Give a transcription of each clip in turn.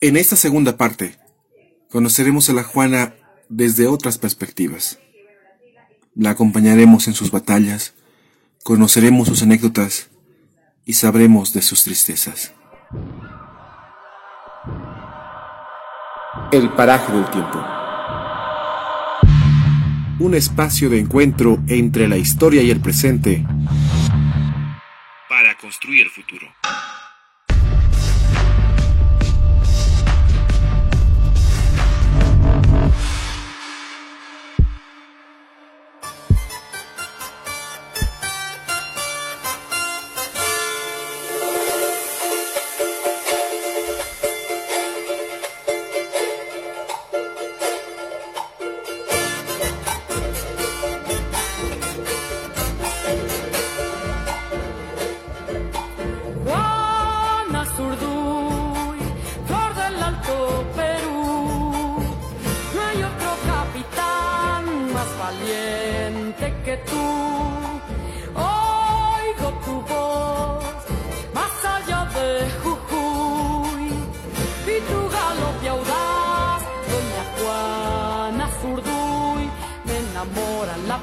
En esta segunda parte, conoceremos a la Juana desde otras perspectivas. La acompañaremos en sus batallas, conoceremos sus anécdotas y sabremos de sus tristezas. El paraje del tiempo. Un espacio de encuentro entre la historia y el presente para construir el futuro.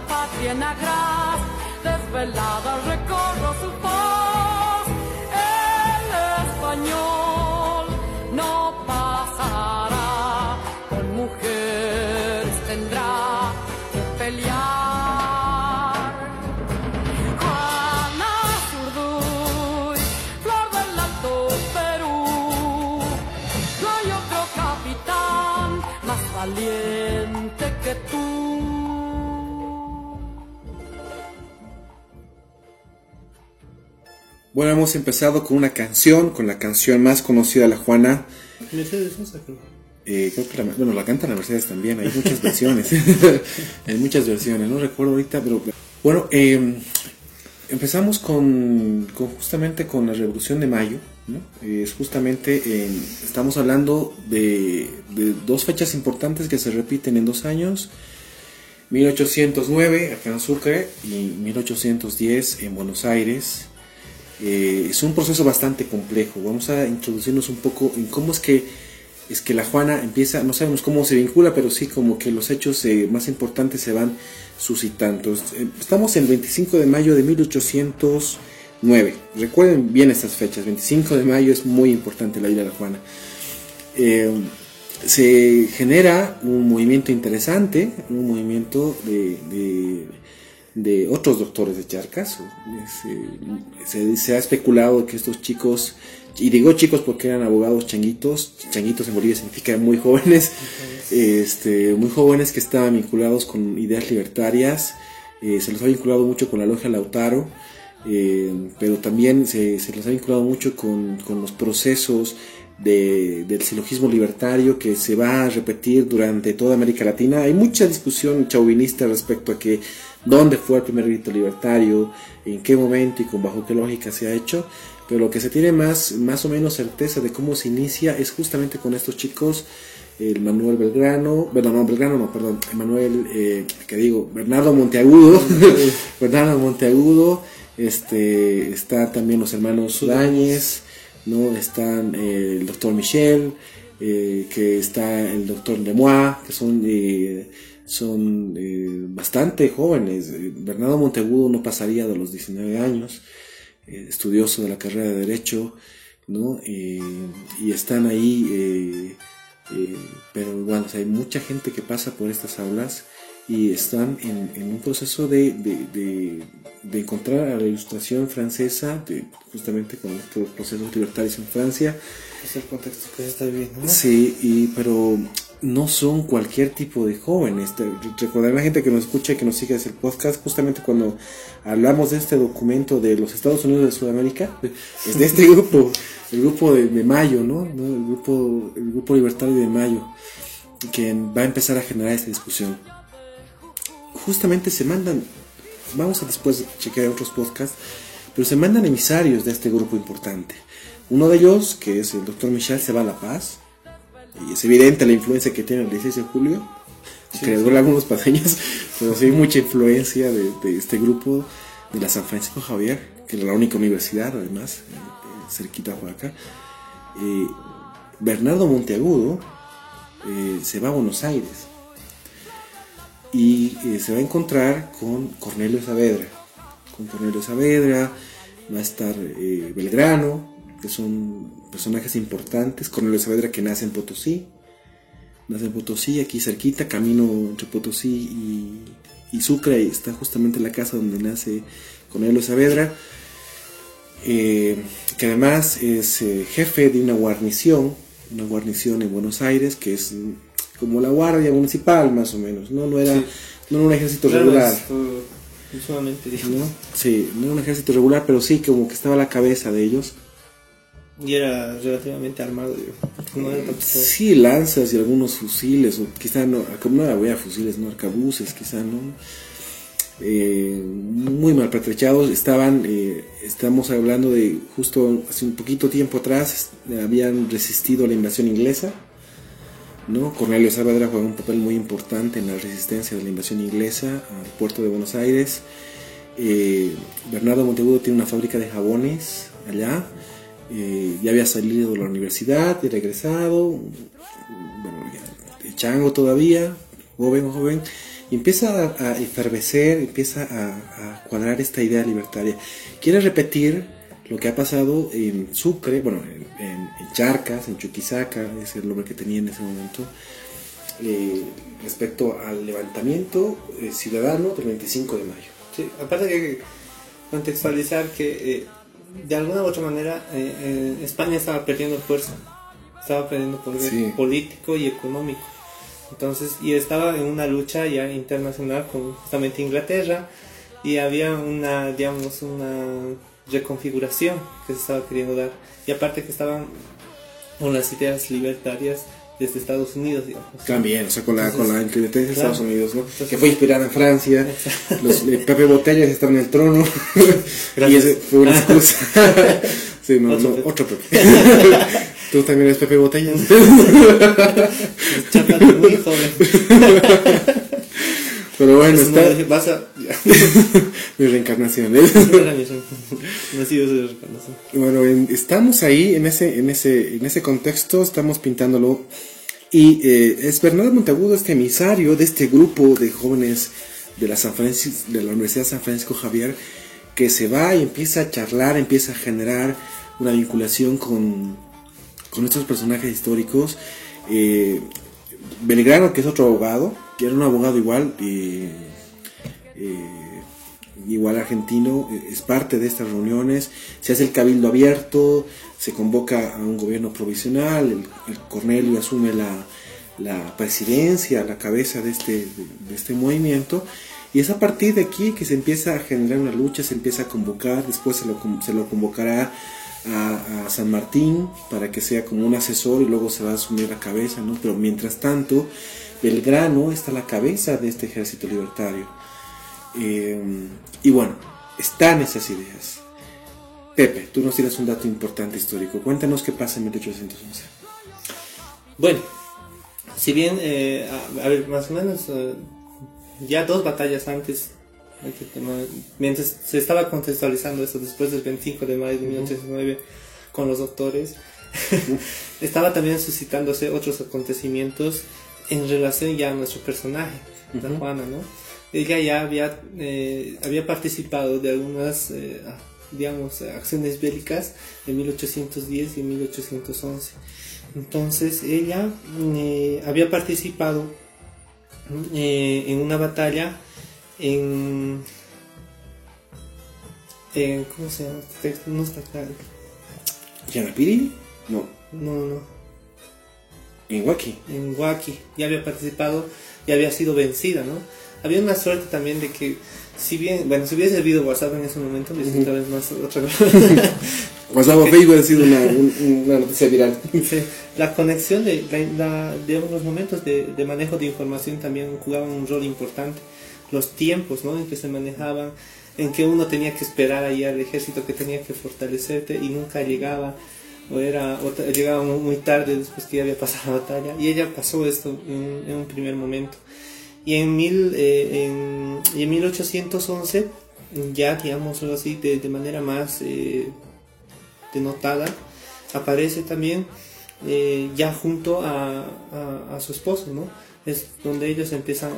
Patria en agraz, desvelada recorro su voz. El español no Bueno, hemos empezado con una canción, con la canción más conocida de la Juana. Mercedes Sosa, creo. Eh, creo que la, bueno, la canta la Mercedes también, hay muchas versiones. hay muchas versiones, no recuerdo ahorita, pero bueno, eh, empezamos con, con justamente con la Revolución de Mayo. ¿no? Es justamente, eh, estamos hablando de, de dos fechas importantes que se repiten en dos años. 1809 acá en Sucre y 1810 en Buenos Aires. Eh, es un proceso bastante complejo. Vamos a introducirnos un poco en cómo es que es que la Juana empieza, no sabemos cómo se vincula, pero sí como que los hechos eh, más importantes se van suscitando. Eh, Estamos el 25 de mayo de 1809. Recuerden bien estas fechas. 25 de mayo es muy importante la vida de la Juana. Se genera un movimiento interesante, un movimiento de, de otros doctores de Charcas. Se, se, se ha especulado que estos chicos, y digo chicos porque eran abogados changuitos, changuitos en Bolivia significa muy jóvenes, este, muy jóvenes que estaban vinculados con ideas libertarias, eh, se los ha vinculado mucho con la logia Lautaro, eh, pero también se, se los ha vinculado mucho con, con los procesos de, del silogismo libertario que se va a repetir durante toda América Latina. Hay mucha discusión chauvinista respecto a que dónde fue el primer grito libertario, en qué momento y con bajo qué lógica se ha hecho, pero lo que se tiene más, más o menos certeza de cómo se inicia es justamente con estos chicos, el Manuel Belgrano, bueno, no, Belgrano no, perdón, Manuel, eh, que digo, Bernardo Monteagudo, Bernardo Monteagudo, este, está también los hermanos Sudáñez, ¿no? Están eh, el doctor Michel, eh, que está el doctor Lemois, que son, eh, son eh, bastante jóvenes. Eh, Bernardo Monteagudo no pasaría de los 19 años, eh, estudioso de la carrera de Derecho, ¿no? Eh, y están ahí, pero bueno, o sea, hay mucha gente que pasa por estas aulas y están en, en un proceso de, de, de, de encontrar a la ilustración francesa, de, justamente con estos procesos libertarios en Francia. Es el contexto que se está viviendo. ¿no? Sí, y, pero no son cualquier tipo de jóvenes. Te- Recordar a la gente que nos escucha y que nos sigue desde el podcast, justamente cuando hablamos de este documento de los Estados Unidos de Sudamérica, es de este grupo, el grupo de, Mayo, ¿no? ¿no? El, grupo, el grupo libertario de Mayo, que va a empezar a generar esta discusión. Justamente se mandan, vamos a después chequear otros podcasts, pero se mandan emisarios de este grupo importante. Uno de ellos, que es el doctor Michel, se va a La Paz, y es evidente la influencia que tiene el 16 de julio, que les duele algunos paseños, pero sí hay mucha influencia de, de este grupo de la San Francisco Javier, que es la única universidad además, eh, cerquita por acá. Eh, Bernardo Monteagudo eh, se va a Buenos Aires y eh, se va a encontrar con Cornelio Saavedra. Con Cornelio Saavedra va a estar eh, Belgrano, que son personajes importantes. Cornelio Saavedra que nace en Potosí, nace en Potosí, aquí cerquita, camino entre Potosí y, y Sucre, y está justamente la casa donde nace Cornelio Saavedra, eh, que además es eh, jefe de una guarnición, una guarnición en Buenos Aires, que es como la guardia municipal más o menos, no, no, era, Sí. no era un ejército Claro, regular. es, uh, difícil. ¿no? Sí, no era un ejército regular, pero sí como que estaba a la cabeza de ellos. Y era relativamente armado. No tampoco- Sí, lanzas y algunos fusiles, o quizá no, no era wea fusiles, no arcabuces, quizá no. Eh, muy mal pertrechados, estaban, eh, estamos hablando de justo hace un poquito tiempo atrás, habían resistido la invasión inglesa, ¿no? Cornelio Saavedra juega un papel muy importante en la resistencia de la invasión inglesa al puerto de Buenos Aires. Eh, Bernardo Monteagudo tiene una fábrica de jabones allá. Eh, ya había salido de la universidad y regresado. Bueno, ya, chango todavía, joven, joven. Y empieza a, a efervecer, empieza a, a cuadrar esta idea libertaria. Quiere repetir lo que ha pasado en Sucre, bueno, en, en- en Charcas, en Chuquisaca, es el nombre que tenía en ese momento, eh, respecto al levantamiento eh, ciudadano del 25 de mayo. Sí, aparte que contextualizar que eh, de alguna u otra manera eh, eh, España estaba perdiendo fuerza, estaba perdiendo poder Sí. político y económico. Entonces, y estaba en una lucha ya internacional con justamente Inglaterra y había una, digamos, una reconfiguración que se estaba queriendo dar. Y aparte que estaban con las ideas libertarias desde Estados Unidos, digamos. También, o sea, con la, Entonces, con la independencia de claro. Estados Unidos, ¿no? Entonces- que fue inspirada en Francia. Los, eh, Pepe Botellas está en el trono. y ese fue una excusa. sí, no, Otro no, Pepe. otro Pepe. Tú también eres Pepe Botellas. Muy joven. Pero bueno, Entonces, está vas a... mi reencarnación. ¿eh? Nacido de reconocer. Bueno, en- estamos ahí en ese, en ese, en ese contexto, estamos pintándolo. Y eh, es Bernardo Monteagudo, este emisario de este grupo de jóvenes de la, San Francis- de la Universidad San Francisco Javier, que se va y empieza a charlar, empieza a generar una vinculación con, con estos personajes históricos. Eh, Belgrano, que es otro abogado, que era un abogado igual, eh, eh, igual argentino, eh, es parte de estas reuniones, se hace el cabildo abierto, se convoca a un gobierno provisional, el, el Cornelio asume la, la presidencia, la cabeza de este, de, de este movimiento, y es a partir de aquí que se empieza a generar una lucha, se empieza a convocar, después se lo, se lo convocará a, San Martín para que sea como un asesor y luego se va a asumir la cabeza, ¿no? Pero mientras tanto, Belgrano está a la cabeza de este ejército libertario. Eh, y bueno, están esas ideas. Pepe, tú nos tienes un dato importante histórico. Cuéntanos qué pasa en 1811. Bueno, si bien, eh, a, a ver, más o menos, eh, ya dos batallas antes, este tema, mientras se estaba contextualizando eso después del 25 de mayo de 1809 con los doctores, estaba también suscitándose otros acontecimientos en relación ya a nuestro personaje, la Ujú. Juana, ¿no? Ella ya había, eh, había participado de algunas, eh, digamos, acciones bélicas en 1810 y en 1811. Entonces ella eh, había participado eh, en una batalla en, en- ¿cómo se llama? este texto? No está claro. ¿Yanapiri? No, No, no. en Huaki. En Huaki. Ya había participado y había sido vencida, ¿no? Había una suerte también de que, si bien, bueno, si hubiese habido WhatsApp en ese momento, hubiese otra vez más otra cosa. WhatsApp o Facebook ha sido una, un- una noticia viral. Sí, la conexión de, la, la- digamos, los momentos de, de manejo de información también jugaban un rol importante. Los tiempos, ¿no? En que se manejaban, en que uno tenía que esperar ahí al ejército que tenía que fortalecerte y nunca llegaba, o era, o llegaba muy, tarde después que ya había pasado la batalla. Y ella pasó esto en, un primer momento. Y en, mil, eh, en, y en 1811, ya, digámoslo así, de, de manera más eh, denotada, aparece también eh, ya junto a, a, a su esposo, ¿no? Es donde ellos empiezan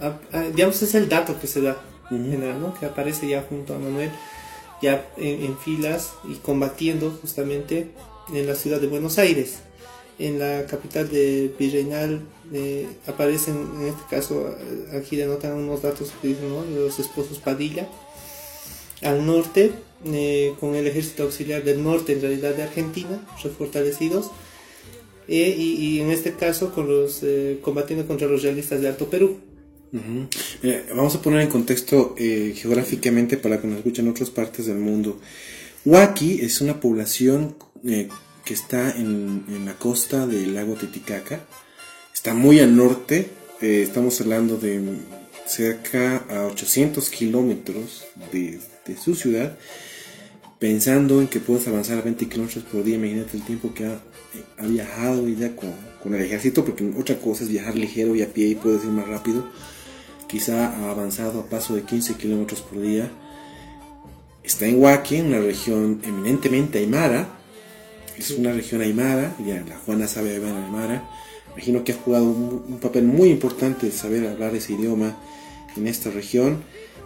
a, a- a- digamos, es el dato que se da, en general, ¿no? Que aparece ya junto a Manuel, ya en, en filas y combatiendo justamente en la ciudad de Buenos Aires. En la capital de Virreinal eh, aparecen, en este caso, aquí denotan unos datos que dicen, ¿no? Los esposos Padilla. Al norte, eh, con el ejército auxiliar del norte, en realidad de Argentina, refortalecidos. Eh, y, en este caso, con los eh, combatiendo contra los realistas de Alto Perú. Mira, vamos a poner en contexto eh, geográficamente para que nos escuchen otras partes del mundo. Huaki es una población eh, que está en, la costa del lago Titicaca. Está muy al norte. eh, estamos hablando de cerca a 800 kilómetros de su ciudad. Pensando en que puedes avanzar a 20 kilómetros por día, imagínate el tiempo que ha, ha viajado ya con, con el ejército, porque otra cosa es viajar ligero y a pie y puedes ir más rápido quizá ha avanzado a paso de 15 kilómetros por día. Está en Huaki, una región eminentemente aymara. Es una región aymara, ya la Juana sabe hablar aymara. Imagino que ha jugado un, un papel muy importante saber hablar ese idioma en esta región.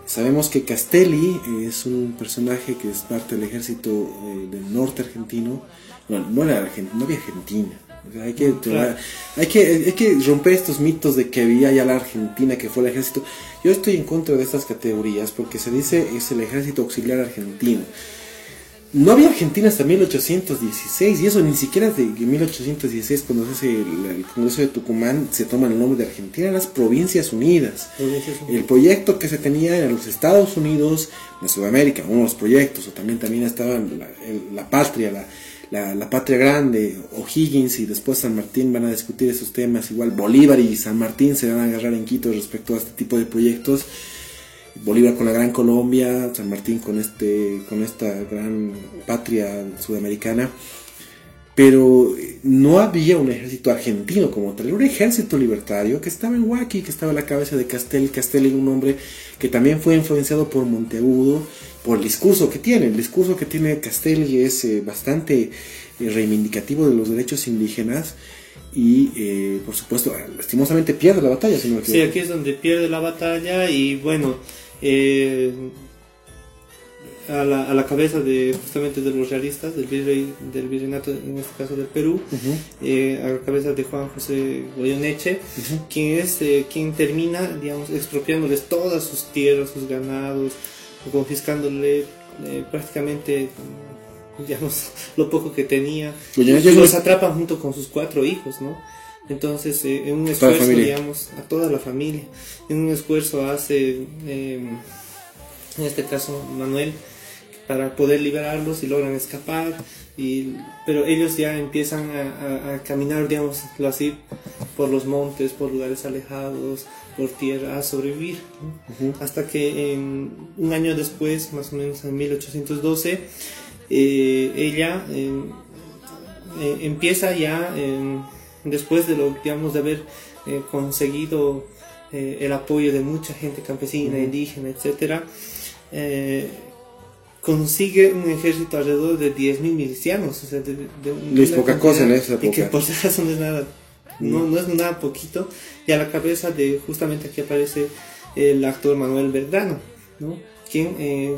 Sabemos que Castelli es un personaje que es parte del ejército eh, del norte argentino. No, no era argentino, no había Argentina. O sea, hay, que, Claro. hay, que, hay que romper estos mitos de que había ya la Argentina, que fue el ejército. Yo estoy en contra de estas categorías porque se dice es el ejército auxiliar argentino. No había Argentina hasta 1816 y eso ni siquiera de 1816 cuando se hace el, el Congreso de Tucumán se toma el nombre de Argentina, las Provincias Unidas. El proyecto que se tenía eran los Estados Unidos de Sudamérica, uno de los proyectos, o también, también estaba la, el- la patria, la, la, la patria grande, O'Higgins y después San Martín van a discutir esos temas, igual Bolívar y San Martín se van a agarrar en Quito respecto a este tipo de proyectos. Bolívar con la Gran Colombia, San Martín con este, con esta gran patria sudamericana, pero eh, no había un ejército argentino como tal, era un ejército libertario que estaba en Huaki, que estaba a la cabeza de Castelli, Castelli un hombre que también fue influenciado por Monteagudo, por el discurso que tiene, el discurso que tiene Castelli es eh, bastante eh, reivindicativo de los derechos indígenas y eh, por supuesto lastimosamente pierde la batalla, si no me Sí, aquí es donde pierde la batalla y bueno, eh, a, la, a la cabeza de justamente de los realistas, del virrey, del virreinato, en este caso del Perú, eh, a la cabeza de Juan José Goyeneche, quien es eh, quien termina, digamos, expropiándoles todas sus tierras, sus ganados, confiscándole eh, prácticamente digamos lo poco que tenía. Los un- atrapa junto con sus cuatro hijos, ¿no? Entonces, eh, en un esfuerzo, digamos, a toda la familia, en un esfuerzo hace, eh, en este caso, Manuel, para poder liberarlos y logran escapar, y, pero ellos ya empiezan a, a- a caminar, digámoslo así, por los montes, por lugares alejados, por tierra, a sobrevivir, ¿no? hasta que en, un año después, más o menos en 1812, eh, ella eh, eh, empieza ya eh, después de lo digamos de haber eh, conseguido eh, el apoyo de mucha gente campesina, indígena, etcétera, eh, consigue un ejército alrededor de 10.000 milicianos, o sea, de, de No es poca cosa en esa y que época. por si acaso no es nada, no, no es nada poquito, y a la cabeza de justamente aquí aparece el actor Manuel Belgrano, ¿no? quien eh,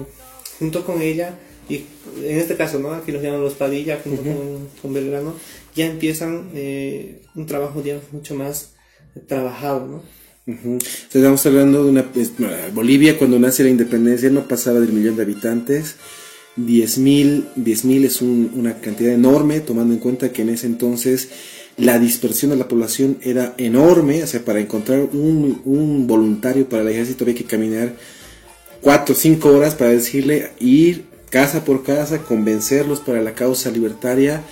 junto con ella y en este caso, ¿no? Aquí los llaman los Padilla junto con, con Belgrano, ya empiezan eh, un trabajo, mucho más trabajado, ¿no? Estamos hablando de una... pues, bueno, Bolivia cuando nace la independencia no pasaba del millón de habitantes. 10.000 10.000 es un- una cantidad enorme, tomando en cuenta que en ese entonces la dispersión de la población era enorme. O sea, para encontrar un, un voluntario para el ejército había que caminar 4 o 5 horas para decirle ir casa por casa, convencerlos para la causa libertaria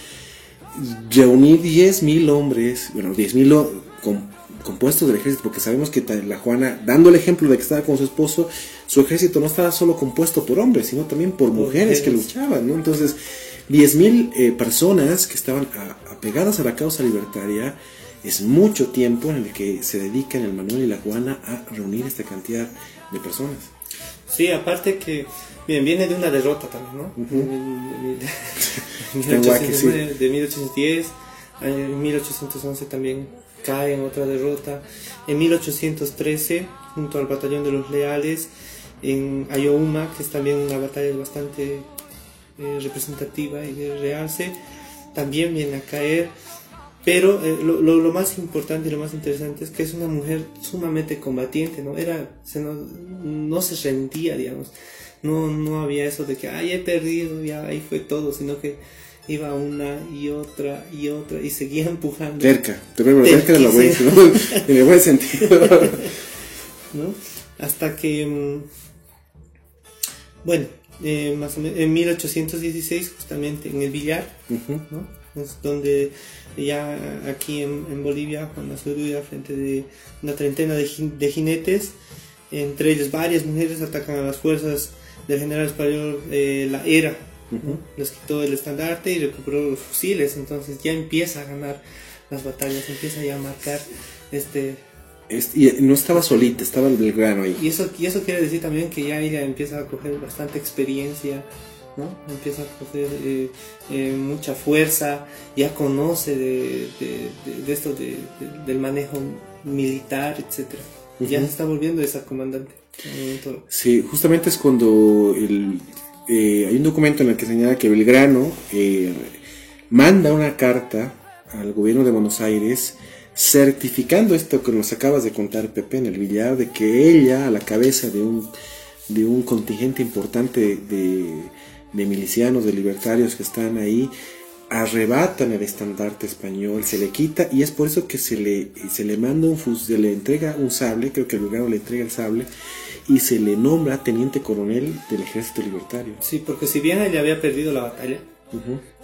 reunir 10.000 hombres, bueno, 10.000 o- com- compuestos del ejército, porque sabemos que la Juana, dando el ejemplo de que estaba con su esposo, su ejército no estaba solo compuesto por hombres, sino también por mujeres que luchaban, ¿no? Entonces, 10.000 eh, personas que estaban a- apegadas a la causa libertaria, es mucho tiempo en el que se dedican el Manuel y la Juana a reunir esta cantidad de personas. Sí, aparte que, bien, viene de una derrota también, ¿no? De- de- de- Está en Huaki, sí. de, de 1810, En 1811 también cae en otra derrota. En 1813, junto al batallón de los leales, en Ayohuma, que es también una batalla bastante eh, representativa y de realce, también viene a caer. Pero eh, lo, lo, lo más importante y lo más interesante es que es una mujer sumamente combatiente, ¿no? Era, se no, no se rendía, digamos. No, no había eso de que, ay, he perdido, ya ahí fue todo, sino que iba una y otra y otra y seguía empujando. Cerca, te veo cerca de la buena, ¿no? en el buen sentido. ¿no? Hasta que, mm, bueno, eh, más o menos en 1816, justamente en el billar. ¿no? Es donde ya aquí en, en Bolivia, Juan Azuruya, frente de una treintena de, de jinetes, entre ellos varias mujeres atacan a las fuerzas del general español eh, La Era, les quitó el estandarte y recuperó los fusiles, entonces ya empieza a ganar las batallas, empieza ya a marcar este Es- y no estaba solita, estaba el Belgrano ahí. y eso, y eso quiere decir también que ya ella empieza a coger bastante experiencia, ¿no? Empieza a coger eh, eh, mucha fuerza, ya conoce de, de- de- de esto de- de- del manejo militar, etcétera. Ya se está volviendo esa comandante. Sí, justamente es cuando el, eh, hay un documento en el que señala que Belgrano eh, manda una carta al gobierno de Buenos Aires certificando esto que nos acabas de contar, Pepe, en el billar, de que ella, a la cabeza de un, de un contingente importante de, de milicianos, de libertarios que están ahí, arrebatan el estandarte español, se le quita y es por eso que se le, se le manda un fus, se le entrega un sable, creo que el Belgrano le entrega el sable y se le nombra teniente coronel del ejército libertario. Sí, porque si bien ella había perdido la batalla.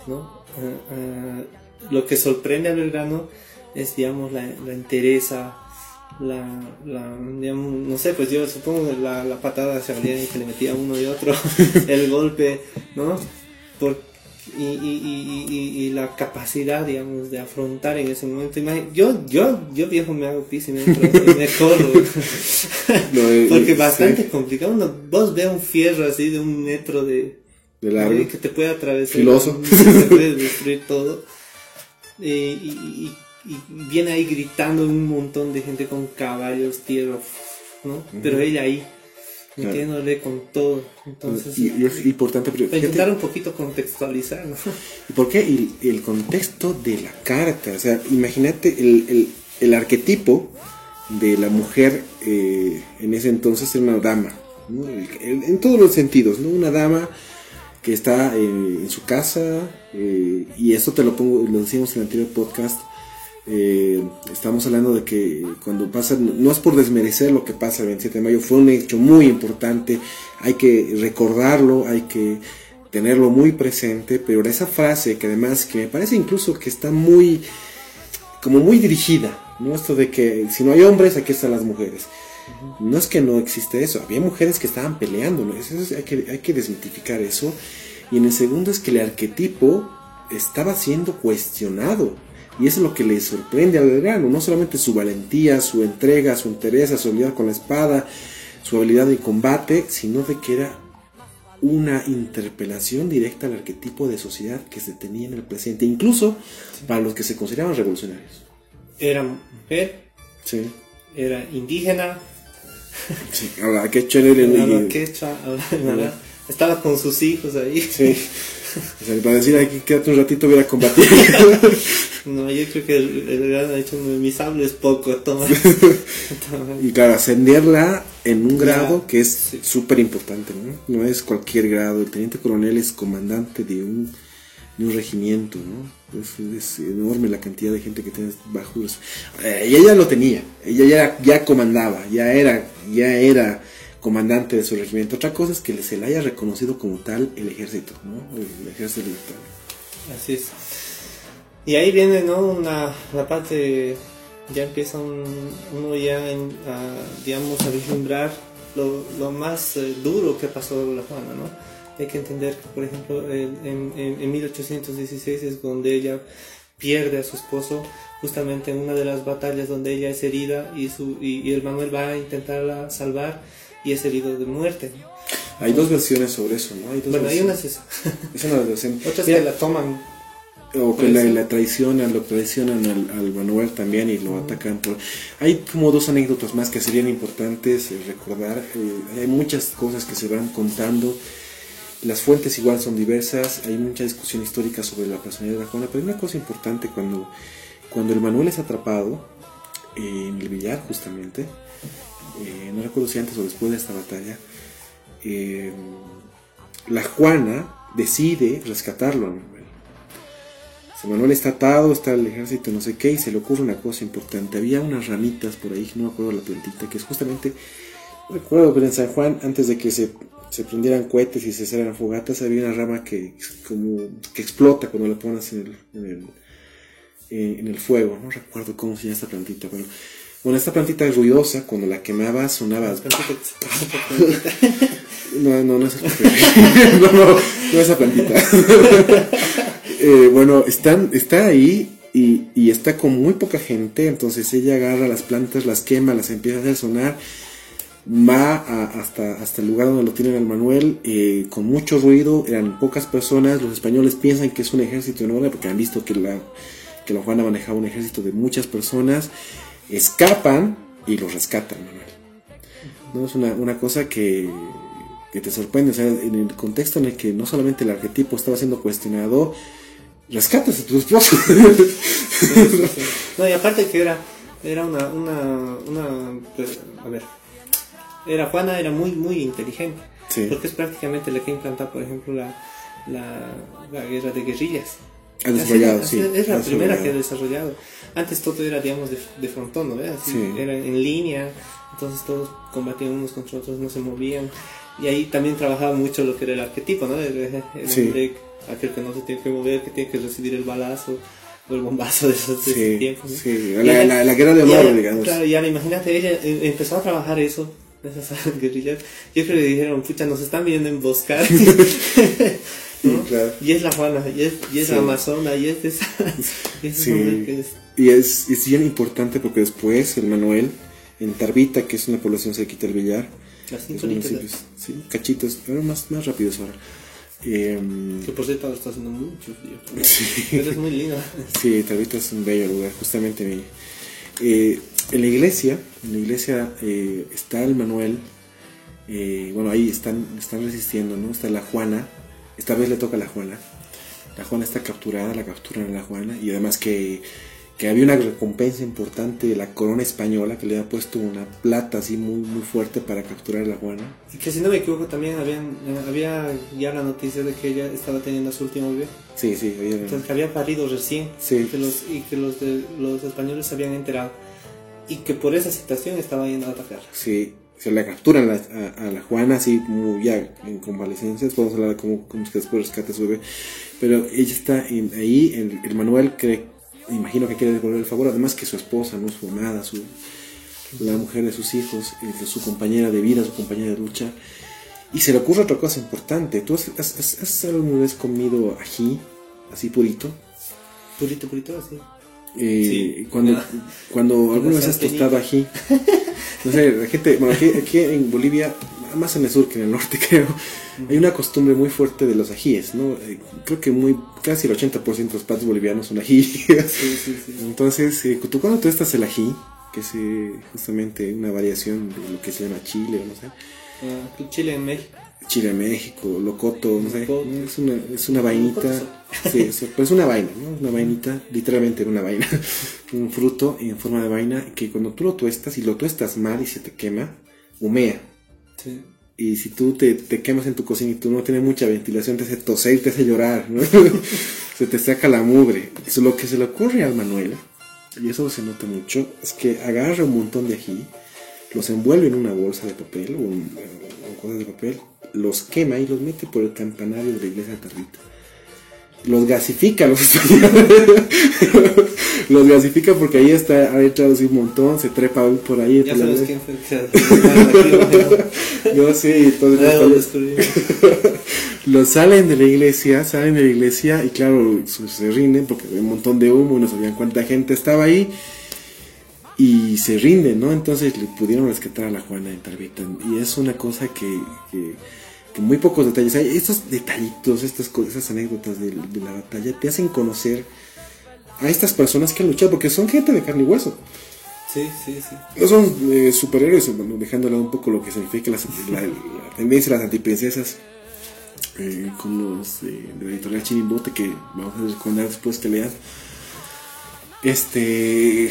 ¿no? Ah, ah, lo que sorprende a Belgrano es, digamos, la, la entereza, la, la, digamos, no sé, pues yo supongo la, la patada hacia que le metía uno y otro, el golpe, ¿no? Y, y, y, y, y la capacidad, digamos, de afrontar en ese momento. Yo, yo, yo viejo me hago pis y me, entro, y me corro. De- Porque sí, bastante complicado. Uno, vos ve un fierro así de un metro de, de largo. Que te puede atravesar. Filoso. Te puede destruir todo. Eh, y, y- y viene ahí gritando un montón de gente con caballos, tierra, ¿no? Pero ella ahí. Metiéndole con todo. Entonces, y, y es importante, pero para fíjate- intentar un poquito contextualizar, ¿no? ¿Y por qué? El, el contexto de la carta. O sea, imagínate el, el, el arquetipo de la mujer eh, en ese entonces era una dama. ¿no? En todos los sentidos, ¿no? Una dama que está eh, en su casa, eh, y esto te lo pongo, lo decíamos en el anterior podcast. Eh, estamos hablando de que cuando pasa, no es por desmerecer lo que pasa el 27 de mayo, fue un hecho muy importante, hay que recordarlo, hay que tenerlo muy presente, pero esa frase que además que me parece incluso que está muy como muy dirigida, ¿no? Esto de que si no hay hombres, aquí están las mujeres. No es que no existe eso, había mujeres que estaban peleando, ¿no? Eso es- hay, que, hay que desmitificar eso. Y en el segundo es que el arquetipo estaba siendo cuestionado. Y eso es lo que le sorprende al Belgrano, no solamente su valentía, su entrega, su entereza, su habilidad con la espada, su habilidad de combate, sino de que era una interpelación directa al arquetipo de sociedad que se tenía en el presente, incluso para los que se consideraban revolucionarios. Era mujer, Sí. era indígena, Sí, hablaba hablaba- estaba con sus hijos ahí. Sí. O sea, para decir aquí, quédate un ratito, voy a combatir. No, yo creo que el, gran ha dicho, mi sable es poco, toma. Toma. y claro, ascenderla en un grado Ya, que es sí. súper importante, ¿no? No es cualquier grado. El teniente coronel es comandante de un, de un regimiento, ¿no? Es, es enorme la cantidad de gente que tiene bajo Eh, ella ya lo tenía, ella ya, ya comandaba, ya era, ya era comandante de su regimiento. Otra cosa es que se le haya reconocido como tal el ejército, ¿no? El ejército libertario. Así es. Y ahí viene, ¿no? Una, la parte, ya empieza un- uno ya en- a, digamos, a vislumbrar lo, lo más eh, duro que pasó la Juana, ¿no? Hay que entender que, por ejemplo, en- en- en 1816 es donde ella pierde a su esposo, justamente en una de las batallas donde ella es herida y, su, y, y el Manuel va a intentarla salvar y es herido de muerte. Hay dos versiones sobre eso, ¿no? Hay dos Bueno, hay una es esa. Es una versión. Otras Mira, que la toman O que la, la traicionan, lo traicionan al, al Manuel también y lo atacan. Por... Hay como dos anécdotas más que serían importantes eh, recordar. Eh, hay muchas cosas que se van contando. Las fuentes igual son diversas. Hay mucha discusión histórica sobre la personalidad de la Juana. Pero hay una cosa importante cuando, cuando el Manuel es atrapado eh, en el billar justamente. Eh, no recuerdo si antes o después de esta batalla. eh, la Juana decide rescatarlo a Manuel. Manuel está atado, está el ejército, no sé qué, y se le ocurre una cosa importante. Había unas ramitas por ahí, no me acuerdo la plantita, que es justamente, recuerdo, pero en San Juan, antes de que se, prendieran cohetes y se hicieran fogatas, había una rama que como que explota cuando la pones en el, en el, fuego. No recuerdo cómo se llama esta plantita, pero esta plantita es ruidosa, cuando la quemaba sonaba no, no, no es no, no, no esa plantita. Eh, bueno, están, está ahí y, y está con muy poca gente, entonces ella agarra las plantas, las quema, las empieza a hacer sonar, va a- hasta, hasta el lugar donde lo tienen al Manuel, eh, con mucho ruido, eran pocas personas, los españoles piensan que es un ejército enorme porque han visto que la, que la Juana manejaba un ejército de muchas personas, escapan y los rescatan, Manuel. ¿no? Es una, una cosa que, que te sorprende, o sea, en el contexto en el que no solamente el arquetipo estaba siendo cuestionado, rescatas a tu esposo. No, y aparte que era, era una, una, una, pues, a ver, era Juana era muy, muy inteligente. Sí. Porque es prácticamente la que implanta, por ejemplo, la, la, la guerra de guerrillas. Ha desarrollado, Así- sí. Es la primera que ha desarrollado. Antes todo era, digamos, de, de frontón, ¿no? Así, Sí. Era en línea, entonces todos combatían unos contra otros, no se movían. Y ahí también trabajaba mucho lo que era el arquetipo, ¿no? El, el Sí. hombre, aquel que no se tiene que mover, que tiene que recibir el balazo o el bombazo de esos de Sí, tiempo. ¿no? sí, la, ella- la- la guerra de honor, digamos. Claro, y ahora imagínate, ella eh, empezó a trabajar eso, esas guerrillas. Yo creo que le dijeron, pucha, nos están viendo emboscar. ¿no? claro. Y es la Juana, y es, y es Sí. la Amazona, y es esa. es Sí. que es- Y es, es bien importante porque después el Manuel, en Tarbita, que es una población cerquita del Villar, sí, cachitos, pero más, más rápidos ahora. Eh, Que por cierto ahora está haciendo mucho frío. Sí. Pero es muy linda. Sí, Tarbita es un bello lugar, justamente mi- eh, en la iglesia, en la iglesia eh, está el Manuel, eh, bueno, ahí están, están resistiendo, ¿no? Está la Juana, esta vez le toca a la Juana, la Juana está capturada, la capturan a la Juana, y además que, que había una recompensa importante de la corona española que le había puesto una plata así muy, muy fuerte para capturar a la Juana. Y que si no me equivoco también habían, había ya la noticia de que ella estaba teniendo a su último bebé. Sí, sí, había- Entonces que había parido recién. Sí. Y que los, y que los, de, los españoles se habían enterado. Y que por esa situación estaba yendo a atacarla. Sí, se la capturan a, a- a la Juana, así como ya en convalecencia. Podemos hablar de cómo, cómo es que después rescata a su bebé. Pero ella está en- ahí, el, el Manuel cree, imagino que quiere devolver el favor. Además, que su esposa, no su amada, su, la mujer de sus hijos, su compañera de vida, su compañera de lucha. Y se le ocurre otra cosa importante. ¿Tú has, has, has- has alguna vez comido ají, así purito? Purito, purito, así. Eh, Sí. cuando, cuando alguna vez has tostado ají. No sé, la gente, bueno, aquí, aquí en Bolivia, más en el sur que en el norte creo, hay una costumbre muy fuerte de los ajíes, ¿no? Eh, Creo que muy, casi el 80% de los platos bolivianos son ají. Sí, sí, sí. Entonces, eh, tú cuando tostas el ají, que es eh, justamente una variación de lo que se llama chile, o no sé, Ah, Chile en México. Chile México, locoto, no sé, es una, es una vainita, sí, es, pues una vaina, ¿no? Una vainita, literalmente una vaina, un fruto en forma de vaina que cuando tú lo tuestas y lo tuestas mal y se te quema, humea. Sí. Y si tú te, te quemas en tu cocina y tú no tienes mucha ventilación, te hace toser y te hace llorar, ¿no? se te saca la mugre. Eso, lo que se le ocurre al Manuel, y eso se nota mucho, es que agarra un montón de ají, los envuelve en una bolsa de papel o en, cosas de papel, los quema y los mete por el campanario de la iglesia de Tarbita. Los gasifica los los gasifica porque ahí está, ha echado así un montón, se trepa por ahí. Ya sabes quién fue el Yo sí, entonces los- salen de la iglesia, salen de la iglesia y claro, se, rinden porque había un montón de humo y no sabían cuánta gente estaba ahí y se rinden, ¿no? Entonces le pudieron rescatar a la Juana de Tarbita y es una cosa que, que que muy pocos detalles hay. Estos detallitos, estas cosas, esas anécdotas de, de la batalla te hacen conocer a estas personas que han luchado, porque son gente de carne y hueso. Sí, sí, sí. No son eh, superhéroes, bueno, dejando de lado un poco lo que significa las- la, la tendencia de las antiprincesas, eh, con los eh, de la editorial Chimbote, que vamos a recomendar después que lean. Este,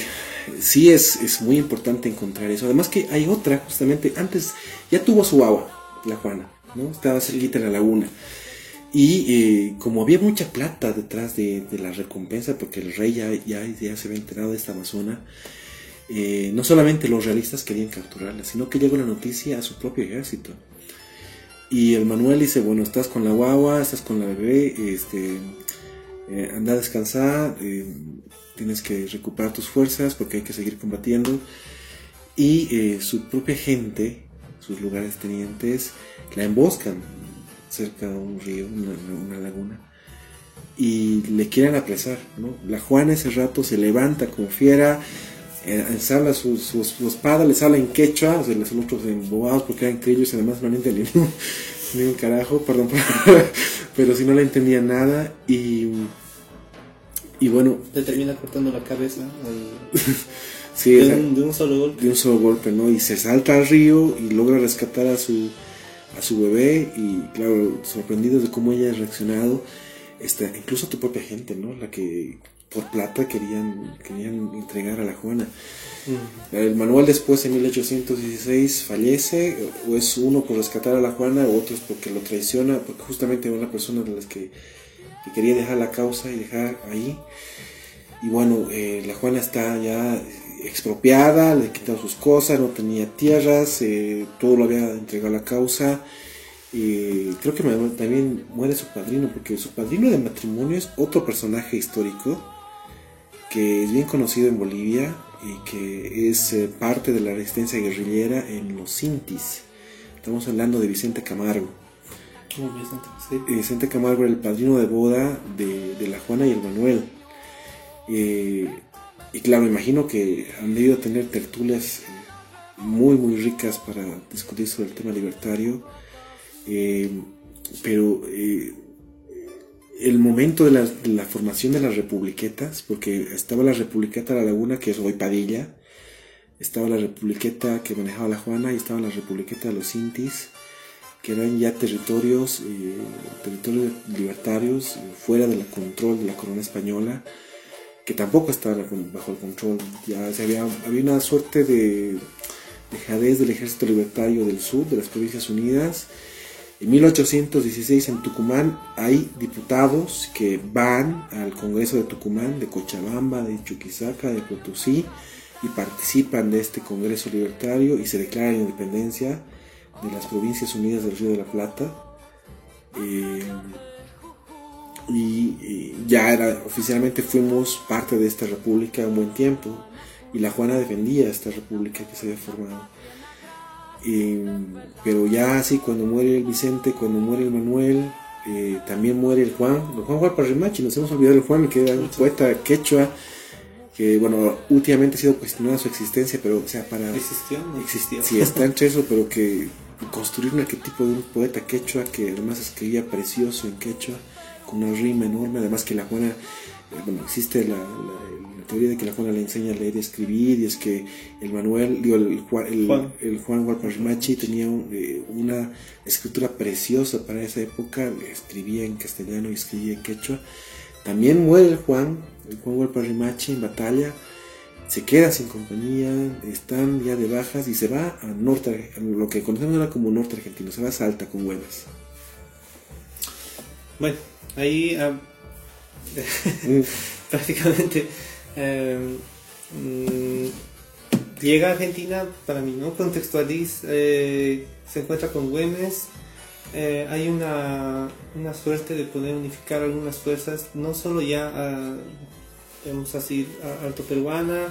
sí es, es muy importante encontrar eso. Además que hay otra, justamente, antes ya tuvo su agua, la Juana, ¿no? Estaba cerquita de la laguna. Y eh, como había mucha plata detrás de, la recompensa, porque el rey ya, ya, se había enterado de esta amazona, eh, no solamente los realistas querían capturarla, sino que llegó la noticia a su propio ejército. Y el Manuel dice, bueno, estás con la guagua, estás con la bebé, este, eh, anda a descansar, tienes que recuperar tus fuerzas porque hay que seguir combatiendo. Y su propia gente, sus lugares tenientes, la emboscan cerca de un río, una, una laguna, y le quieren apresar. ¿no? La Juana ese rato se levanta como fiera, eh, ensabla su, su, su espada, les habla en quechua, o sea, los otros embobados porque eran criollos, además no le entendían ni un carajo, perdón, pero si no le entendían nada y, y bueno, Le termina cortando la cabeza sí, de, un, de un solo golpe. de un solo golpe, ¿no? Y se salta al río y logra rescatar a su, a su bebé y claro, sorprendidos de cómo ella ha reaccionado, este, incluso tu propia gente, ¿no? La que por plata querían, querían entregar a la Juana. El Manuel después en 1816 fallece, o es uno por rescatar a la Juana, o otros porque lo traiciona, porque justamente una persona de las que, que quería dejar la causa y dejar ahí. Y bueno, eh, la Juana está ya expropiada, le quitaron sus cosas, no tenía tierras, eh, todo lo había entregado a la causa. Y creo que también muere su padrino, porque su padrino de matrimonio es otro personaje histórico que es bien conocido en Bolivia y que es eh, parte de la resistencia guerrillera en los Sintis. Estamos hablando de Vicente Camargo. Muy bien, sí. Eh, Vicente Camargo era el padrino de boda de, de la Juana y el Manuel. Eh, y claro, imagino que han debido tener tertulias eh, muy, muy ricas para discutir sobre el tema libertario. Eh, pero eh, el momento de la, formación de las republiquetas, porque estaba la republiqueta de la Laguna, que es hoy Padilla, estaba la republiqueta que manejaba la Juana y estaba la republiqueta de los Intis, que eran ya territorios, territorios libertarios fuera del control de la corona española, que tampoco estaban bajo el control, ya había, había una suerte de dejadez del ejército libertario del sur, de las Provincias Unidas, en 1816 en Tucumán hay diputados que van al Congreso de Tucumán, de Cochabamba, de Chuquisaca, de Potosí y participan de este Congreso Libertario y se declara la independencia de las Provincias Unidas del Río de la Plata. Eh, y, y ya era, oficialmente fuimos parte de esta república un buen tiempo y la Juana defendía esta república que se había formado. Eh, pero ya así cuando muere el Vicente, cuando muere el Manuel, eh, también muere el Juan, el Juan Gualparrimachi, nos hemos olvidado del Juan, que era un poeta quechua, que bueno, últimamente ha sido cuestionada su existencia, pero o sea, para... ¿Existió? No existió. sí, está entre eso, pero que construir un arquetipo de un poeta quechua que además escribía precioso en quechua, con una rima enorme, además que la Juana, eh, bueno, existe la, la- la teoría de que la Juana le enseña a leer y escribir, y es que el Manuel, digo, el Juan, el, Juan. el Juan Gualparrimachi tenía un, eh, una escritura preciosa para esa época, escribía en castellano y escribía en quechua. También muere el Juan, el Juan Gualparrimachi en batalla, se queda sin compañía, están ya de bajas y se va a norte, a lo que conocemos ahora como norte argentino, se va a Salta con huevas. Bueno, ahí ah, Mm, prácticamente eh, mm, llega a Argentina para mí, ¿no? Contextualiza, eh, se encuentra con Güemes, eh, hay una, una suerte de poder unificar algunas fuerzas, no solo ya, ah, digamos así, a- alto peruana,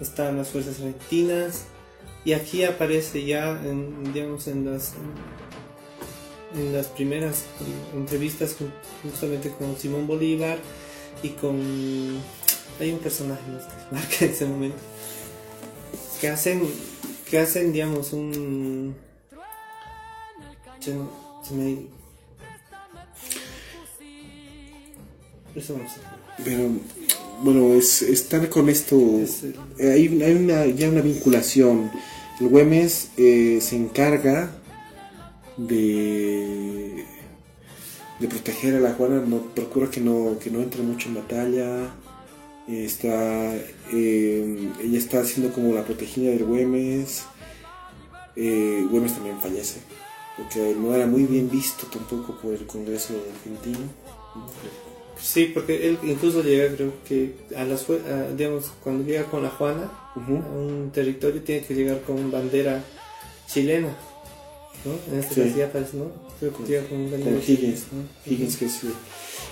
están las fuerzas argentinas, y aquí aparece ya, en, digamos, en las, en las primeras entrevistas con- justamente con Simón Bolívar y con... Hay un personaje ¿no? que marca en ese momento que hacen, que hacen digamos, un... Se, Me- Eso vamos a Pero bueno, es, están con esto. Es eh, hay, hay una, ya una vinculación. El Güemes eh, se encarga de, de proteger a la Juana, no, procura que no, que no entre mucho en batalla. eh, Está, eh, ella está haciendo como la protegida del Güemes. Eh, Güemes también fallece, porque no era muy bien visto tampoco por el Congreso argentino. Sí, porque él incluso llega, creo que a las a, digamos, cuando llega con la Juana a un territorio tiene que llegar con bandera chilena, ¿no? En este Sí. caso ya parece, ¿no? Con bandera Con Higgins, ¿no? Higgins que sí.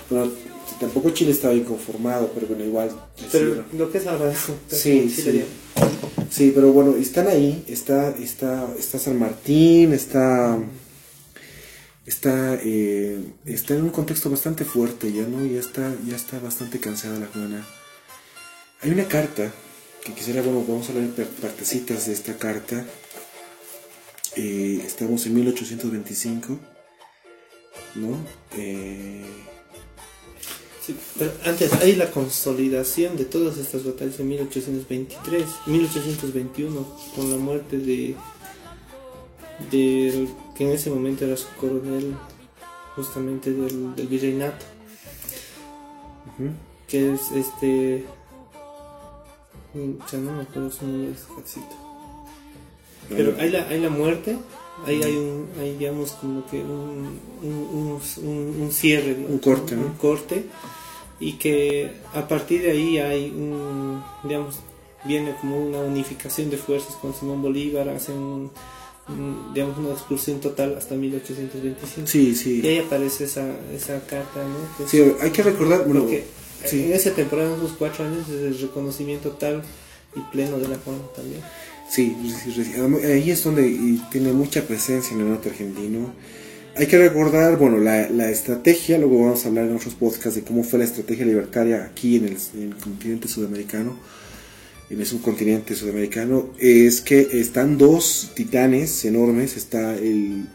Bueno, tampoco Chile estaba inconformado, pero bueno, igual. Pero sí, lo que es ahora, Sí, sí. Sí, pero bueno, están ahí, está, está, está San Martín, está, está, eh, está en un contexto bastante fuerte ya, ¿no? Ya está, ya está bastante cansada la Juana. Hay una carta que quisiera, bueno, vamos a leer par- partecitas de esta carta. Eh, estamos en 1825, ¿no? Eh, Sí, pero antes hay la consolidación de todas estas batallas en 1823, 1821, con la muerte de del que en ese momento era su coronel justamente del, del virreinato, que es este mm, ya no me acuerdo su nombre exacto. Pero hay la, hay la muerte, ahí hay un, hay digamos como que un, un, un- un- cierre, Un corte, un corte, y que a partir de ahí hay un, digamos, viene como una unificación de fuerzas con Simón Bolívar, hacen un- digamos una expulsión total hasta 1825. Sí, sí. Y ahí aparece esa, esa carta, ¿no? Sí, hay que recordar, bueno, porque sí. en esa temporada, en esos cuatro años, es el reconocimiento tal y pleno de la Juana también. Sí, ahí es donde tiene mucha presencia en el norte argentino. Hay que recordar, bueno, la, la estrategia, luego vamos a hablar en otros podcasts de cómo fue la estrategia libertaria aquí en el, en el continente sudamericano, en el subcontinente sudamericano, es que están dos titanes enormes, está el,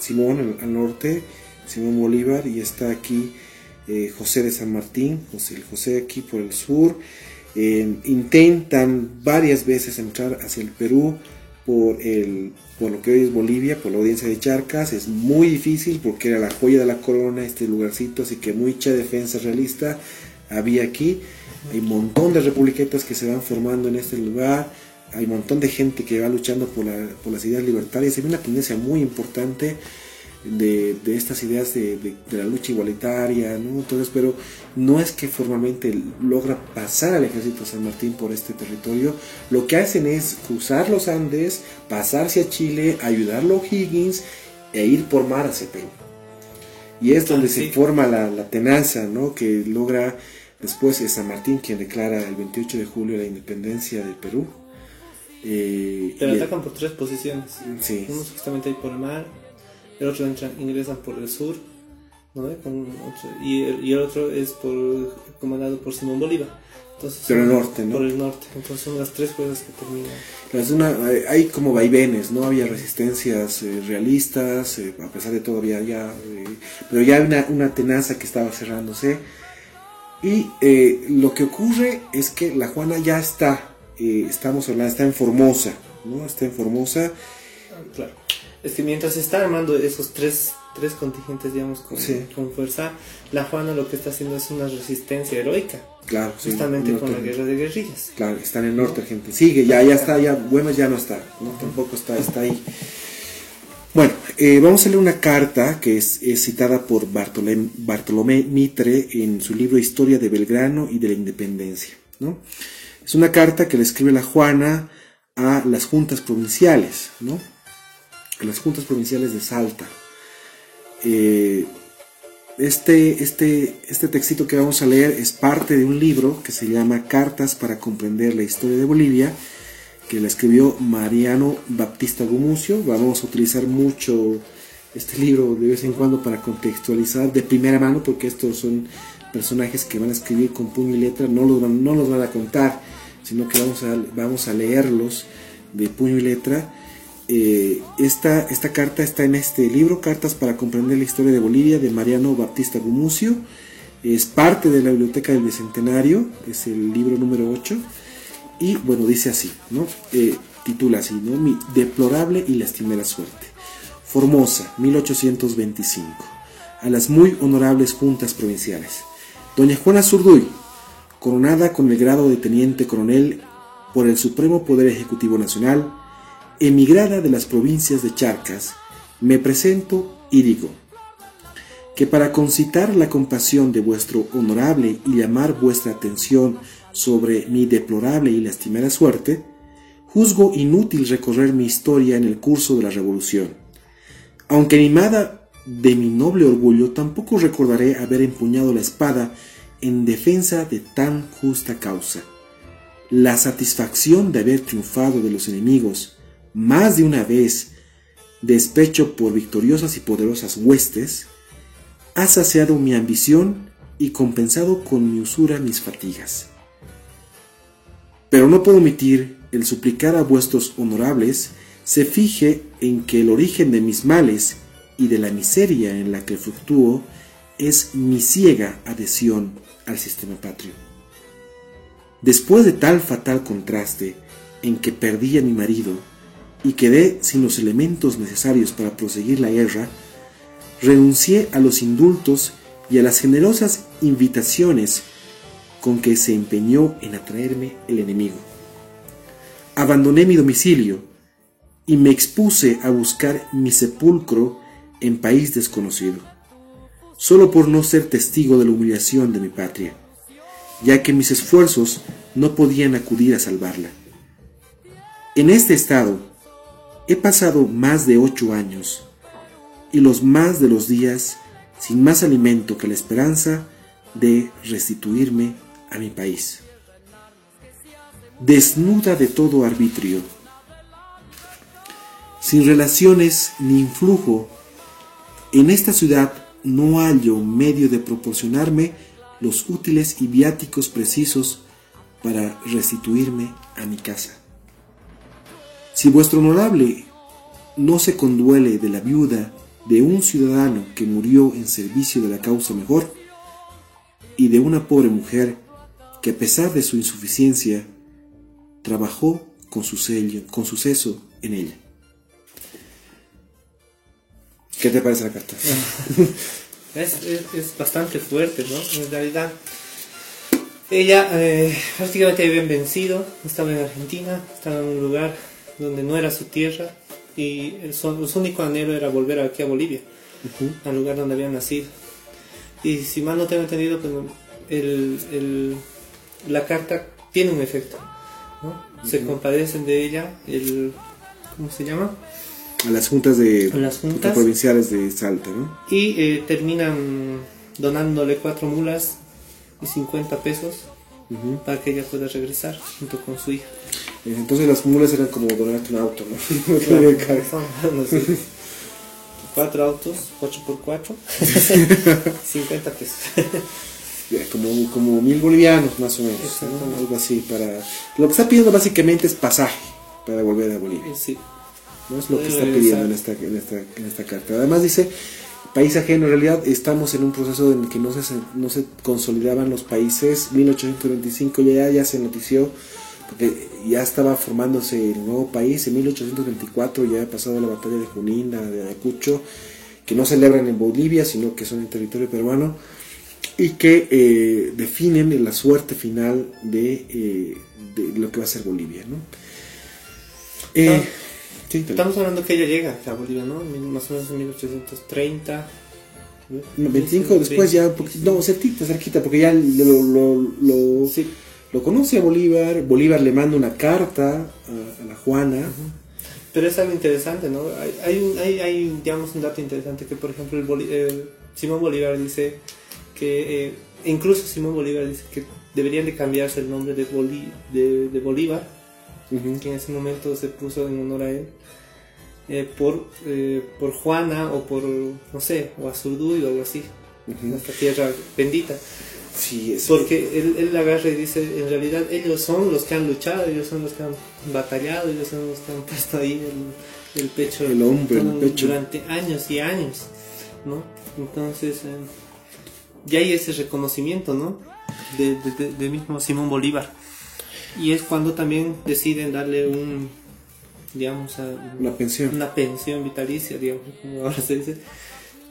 Simón al, norte, Simón Bolívar, y está aquí eh, José de San Martín, José, José aquí por el sur, eh, intentan varias veces entrar hacia el Perú por, el, por lo que hoy es Bolivia, por la audiencia de Charcas. Es muy difícil porque era la joya de la corona este lugarcito, así que mucha defensa realista había aquí. Hay montón de republiquetas que se van formando en este lugar. Hay montón de gente que va luchando por, la- por las ideas libertarias. Hay una tendencia muy importante de, de estas ideas de, de- de la lucha igualitaria, ¿no? Entonces, pero no es que formalmente logra pasar al ejército San Martín por este territorio. Lo que hacen es cruzar los Andes, pasarse a Chile, ayudarlo a Higgins e ir por mar hacia Perú. Y es donde Ah, se forma la, la tenaza, ¿no? Que logra después es San Martín quien declara el 28 de julio la independencia del Perú. Eh, Pero atacan por tres posiciones. Sí. Justamente ahí por el mar, el otro entra, ingresan por el sur, ¿no? Con otro- y, el, y el otro es por, comandado por Simón Bolívar. Entonces, Pero son- el norte, ¿no? Por el norte. Entonces son las tres fuerzas que terminan. Es una- hay- como vaivenes, ¿no? Había resistencias eh, realistas, eh, a pesar de todo había ya, eh, pero ya hay una, una tenaza que estaba cerrándose. Y eh, lo que ocurre es que la Juana ya está, eh, estamos hablando, está en Formosa, ¿no? Está en Formosa. Claro. Es que mientras se está armando esos tres, tres contingentes, digamos, con, Sí. con fuerza, la Juana lo que está haciendo es una resistencia heroica, Claro, justamente con la guerra de guerrillas. Claro, está en el norte argentino. Sigue, ya, ya está, ya, Güemes ya no está, ¿no? Tampoco está, está ahí. Bueno, eh, vamos a leer una carta que es, es citada por Bartolomé, Bartolomé Mitre en su libro Historia de Belgrano y de la Independencia, ¿no? Es una carta que le escribe la Juana a las juntas provinciales, ¿no? Las juntas provinciales de Salta. Eh, este, este, este textito que vamos a leer es parte de un libro que se llama Cartas para comprender la historia de Bolivia, que la escribió Mariano Baptista Gumucio. Vamos a utilizar mucho este libro de vez en cuando para contextualizar de primera mano, porque estos son personajes que van a escribir con puño y letra, no los van, no los van a contar, sino que vamos a, vamos a leerlos de puño y letra. Eh, esta, esta carta está en este libro, Cartas para comprender la historia de Bolivia, de Mariano Baptista Gumucio. Es parte de la Biblioteca del Bicentenario, es el libro número 8. Y bueno, dice así, ¿no? Eh, titula así, ¿no? Mi deplorable y lastimera suerte. Formosa, 1825. A las muy honorables juntas provinciales. Doña Juana Zurduy, coronada con el grado de teniente coronel por el Supremo Poder Ejecutivo Nacional, emigrada de las provincias de Charcas, me presento y digo, que para concitar la compasión de vuestro honorable y llamar vuestra atención sobre mi deplorable y lastimera suerte, juzgo inútil recorrer mi historia en el curso de la revolución. Aunque animada de mi noble orgullo, tampoco recordaré haber empuñado la espada en defensa de tan justa causa. La satisfacción de haber triunfado de los enemigos más de una vez, despecho por victoriosas y poderosas huestes, ha saciado mi ambición y compensado con mi usura mis fatigas. Pero no puedo omitir el suplicar a vuestros honorables se fije en que el origen de mis males y de la miseria en la que fluctúo es mi ciega adhesión al sistema patrio. Después de tal fatal contraste en que perdí a mi marido y quedé sin los elementos necesarios para proseguir la guerra, renuncié a los indultos y a las generosas invitaciones con que se empeñó en atraerme el enemigo. Abandoné mi domicilio y me expuse a buscar mi sepulcro en país desconocido, solo por no ser testigo de la humillación de mi patria, ya que mis esfuerzos no podían acudir a salvarla. En este estado he pasado más de ocho años y los más de los días sin más alimento que la esperanza de restituirme a mi país. Desnuda de todo arbitrio, sin relaciones ni influjo, en esta ciudad no hallo medio de proporcionarme los útiles y viáticos precisos para restituirme a mi casa. Si vuestro honorable no se conduele de la viuda de un ciudadano que murió en servicio de la causa mejor y de una pobre mujer que a pesar de su insuficiencia trabajó con su sello, con suceso en ella. ¿Qué te parece la carta? Es, es- es bastante fuerte, ¿no? En realidad, ella eh, prácticamente habían vencido, estaba en Argentina, estaba en un lugar donde no era su tierra y el, su, su único anhelo era volver aquí a Bolivia, al lugar donde habían nacido. Y si mal no tengo entendido, pues el, el- la carta tiene un efecto, ¿no? Se compadecen de ella, el, ¿cómo se llama? A las juntas de las juntas. provinciales de Salta, ¿no? Y eh, terminan donándole cuatro mulas y 50 pesos para que ella pueda regresar junto con su hija. Entonces las mulas eran como donarte un auto, ¿no? Sé, cuatro autos, 4 por 4 50 pesos. Como, como mil bolivianos más o menos, algo así para... Lo que está pidiendo básicamente es pasaje para volver a Bolivia. Sí. ¿no? Es lo que está pidiendo en esta, en, esta, en esta carta. Además dice, país ajeno, en realidad estamos en un proceso en el que no se, no se consolidaban los países. 1825 ya, ya se notició, porque ya estaba formándose el nuevo país. En 1824 ya ha pasado la batalla de Junín, la de Ayacucho, que no celebran en Bolivia, sino que son en territorio peruano, y que eh, definen la suerte final de, eh, de lo que va a ser Bolivia. ¿no? Eh, sí, Estamos hablando que ella llega a Bolivia, ¿no? Más o menos en 1830. No, 25 después ya, un poquito- no, cerquita, cerquita, porque ya lo, lo, lo, Sí. Lo conoce a Bolívar, Bolívar le manda una carta a, a la Juana, Pero es algo interesante, ¿no? Hay, hay, un- hay, hay, digamos, un dato interesante que, por ejemplo, el eh, Simón Bolívar dice que, eh, incluso Simón Bolívar dice que deberían de cambiarse el nombre de, Boli- de, de Bolívar, que en ese momento se puso en honor a él, eh, por, eh, por Juana o por, no sé, o Azurduy o algo así, nuestra tierra bendita. Sí, es Porque él, él agarra y dice, en realidad ellos son los que han luchado, ellos son los que han batallado, ellos son los que han puesto ahí el, el pecho, El pecho. durante años y años, ¿no? Entonces, eh, ya hay ese reconocimiento, ¿no? De, de, de- de mismo Simón Bolívar. Y es cuando también deciden darle un, digamos, a, una pensión. una pensión vitalicia, digamos, como ahora se dice,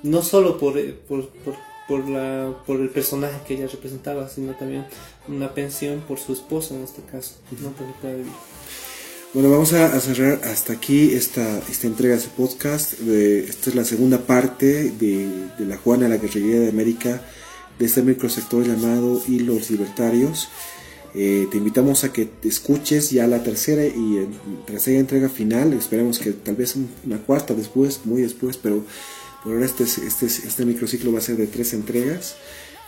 no solo por, eh, por, por, por la, por el personaje que ella representaba, sino también una pensión por su esposo en este caso, ¿no? Porque pueda vivir. Bueno, vamos a, a cerrar hasta aquí esta, esta entrega de este podcast. De- esta es la segunda parte de, de la Juana, la guerrillera de América, de este microsector llamado y los libertarios. Eh, te invitamos a que te escuches ya la tercera y eh, tercera entrega final. Esperemos que tal vez un- una cuarta después, muy después, pero ahora este, es- este, es- este microciclo va a ser de tres entregas.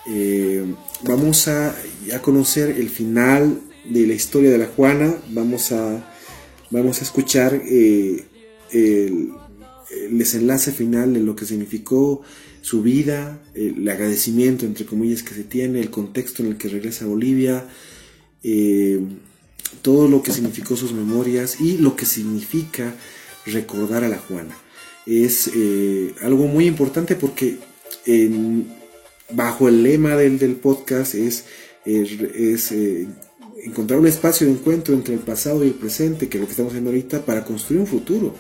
Eh, vamos a, a conocer el final de la historia de la Juana. Vamos a, vamos a escuchar eh, el, el desenlace final de lo que significó su vida, el agradecimiento entre comillas que se tiene, el contexto en el que regresa a Bolivia, eh, todo lo que significó sus memorias y lo que significa recordar a la Juana. Es eh, algo muy importante porque en- bajo el lema del, del podcast es, es, es, eh, encontrar un espacio de encuentro entre el pasado y el presente, que es lo que estamos haciendo ahorita, para construir un futuro.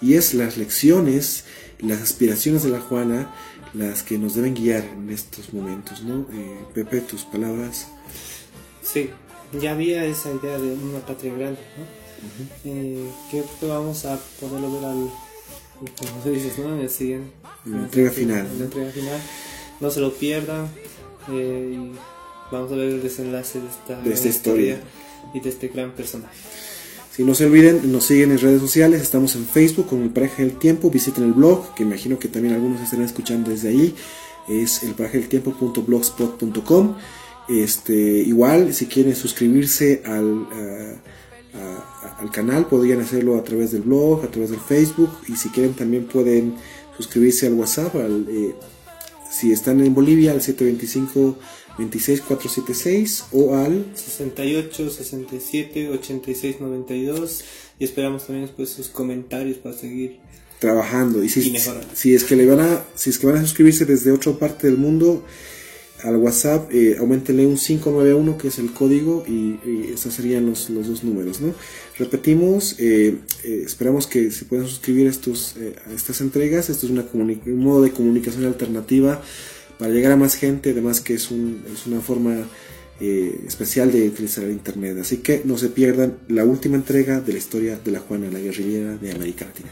Y es las lecciones, las aspiraciones de la Juana, las que nos deben guiar en estos momentos, ¿no? Eh, Pepe, tus palabras. Sí, ya había esa idea de una patria grande, ¿no? Eh, que que vamos a poderlo ver al, como se dice, ¿no? En el siguiente. En la entrega final, la entrega final. No se lo pierdan. eh, y vamos a ver el desenlace de esta, De esta historia. y de este gran personaje. Si no se olviden, nos siguen en redes sociales, estamos en Facebook con el Paraje del Tiempo, visiten el blog, que imagino que también algunos estarán escuchando desde ahí, es el tiempo.blogspot.com. Este, igual, si quieren suscribirse al, a- a- al canal, podrían hacerlo a través del blog, a través del Facebook, y si quieren también pueden suscribirse al WhatsApp, al, eh, si están en Bolivia, al 725 26476 o al 68, 67, 86, 92 y esperamos también después sus comentarios para seguir. trabajando y si, Y si es que le van a si es que van a suscribirse desde otra parte del mundo al WhatsApp eh, aumentenle un 591 que es el código y, y esos serían los, los dos números ¿no? repetimos eh, eh, esperamos que se puedan suscribir estos eh, a estas entregas. Esto es una un modo de comunicación alternativa para llegar a más gente además que es, un, es una forma eh, especial de utilizar el internet. Así que no se pierdan la última entrega de la historia de la Juana la guerrillera de América Latina